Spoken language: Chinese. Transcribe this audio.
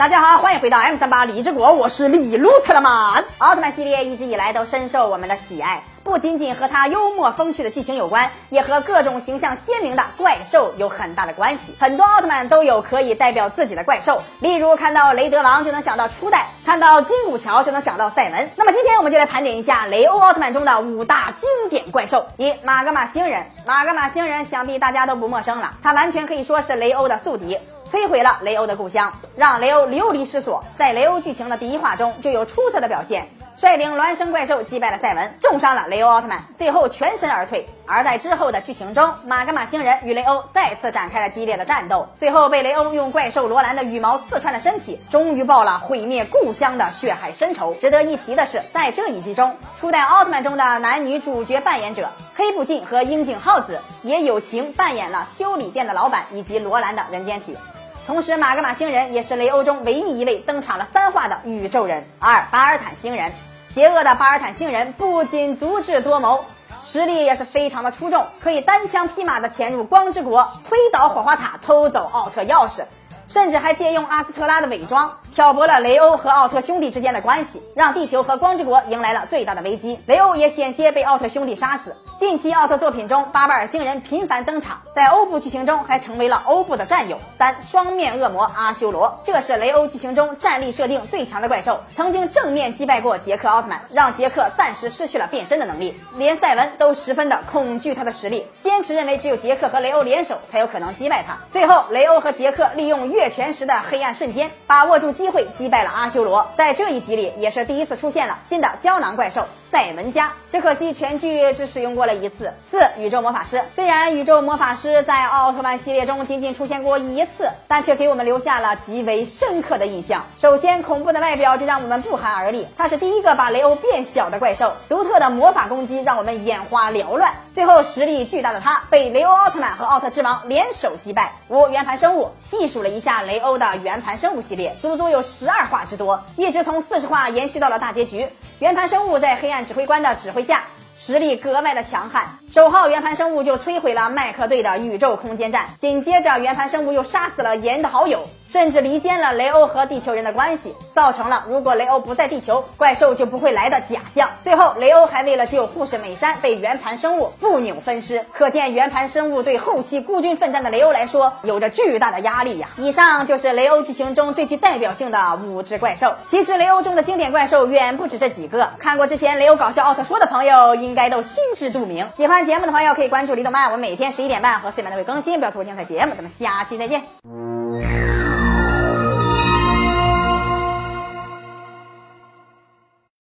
大家好，欢迎回到 M 三八李之国，我是李路特拉曼。奥特曼系列一直以来都深受我们的喜爱，不仅仅和他幽默风趣的剧情有关，也和各种形象鲜明的怪兽有很大的关系。很多奥特曼都有可以代表自己的怪兽，例如看到雷德王就能想到初代，看到金古桥就能想到赛文。那么今天我们就来盘点一下雷欧奥特曼中的五大经典怪兽。一、马格玛星人。马格玛星人想必大家都不陌生了，他完全可以说是雷欧的宿敌。摧毁了雷欧的故乡，让雷欧流离失所。在雷欧剧情的第一话中就有出色的表现，率领孪生怪兽击败了赛文，重伤了雷欧奥特曼，最后全身而退。而在之后的剧情中，马格玛星人与雷欧再次展开了激烈的战斗，最后被雷欧用怪兽罗兰的羽毛刺穿了身体，终于报了毁灭故乡的血海深仇。值得一提的是，在这一集中，初代奥特曼中的男女主角扮演者黑布进和樱井浩子也友情扮演了修理店的老板以及罗兰的人间体。同时，马格玛星人也是雷欧中唯一一位登场了三话的宇宙人。二巴尔坦星人，邪恶的巴尔坦星人不仅足智多谋，实力也是非常的出众，可以单枪匹马的潜入光之国，推倒火花塔，偷走奥特钥匙。甚至还借用阿斯特拉的伪装，挑拨了雷欧和奥特兄弟之间的关系，让地球和光之国迎来了最大的危机。雷欧也险些被奥特兄弟杀死。近期奥特作品中，巴巴尔星人频繁登场，在欧布剧情中还成为了欧布的战友。三双面恶魔阿修罗，这是雷欧剧情中战力设定最强的怪兽，曾经正面击败过杰克奥特曼，让杰克暂时失去了变身的能力，连赛文都十分的恐惧他的实力，坚持认为只有杰克和雷欧联手才有可能击败他。最后，雷欧和杰克利用月全食的黑暗瞬间，把握住机会击败了阿修罗。在这一集里，也是第一次出现了新的胶囊怪兽赛文加，只可惜全剧只使用过了一次。四宇宙魔法师，虽然宇宙魔法师在奥特曼系列中仅仅出现过一次，但却给我们留下了极为深刻的印象。首先，恐怖的外表就让我们不寒而栗，他是第一个把雷欧变小的怪兽，独特的魔法攻击让我们眼花缭乱。最后，实力巨大的他被雷欧奥特曼和奥特之王联手击败。五圆盘生物，细数了一下雷欧。的圆盘生物系列足足有十二话之多，一直从四十话延续到了大结局。圆盘生物在黑暗指挥官的指挥下。实力格外的强悍，首号圆盘生物就摧毁了麦克队的宇宙空间站，紧接着圆盘生物又杀死了岩的好友，甚至离间了雷欧和地球人的关系，造成了如果雷欧不在地球，怪兽就不会来的假象。最后，雷欧还为了救护士美山，被圆盘生物不扭分尸，可见圆盘生物对后期孤军奋战的雷欧来说有着巨大的压力呀。以上就是雷欧剧情中最具代表性的五只怪兽。其实雷欧中的经典怪兽远不止这几个，看过之前雷欧搞笑奥特说的朋友。应该都心知肚明。喜欢节目的朋友可以关注李动漫，我们每天十一点半和四点半都会更新，不要错过精彩节目。咱们下期再见。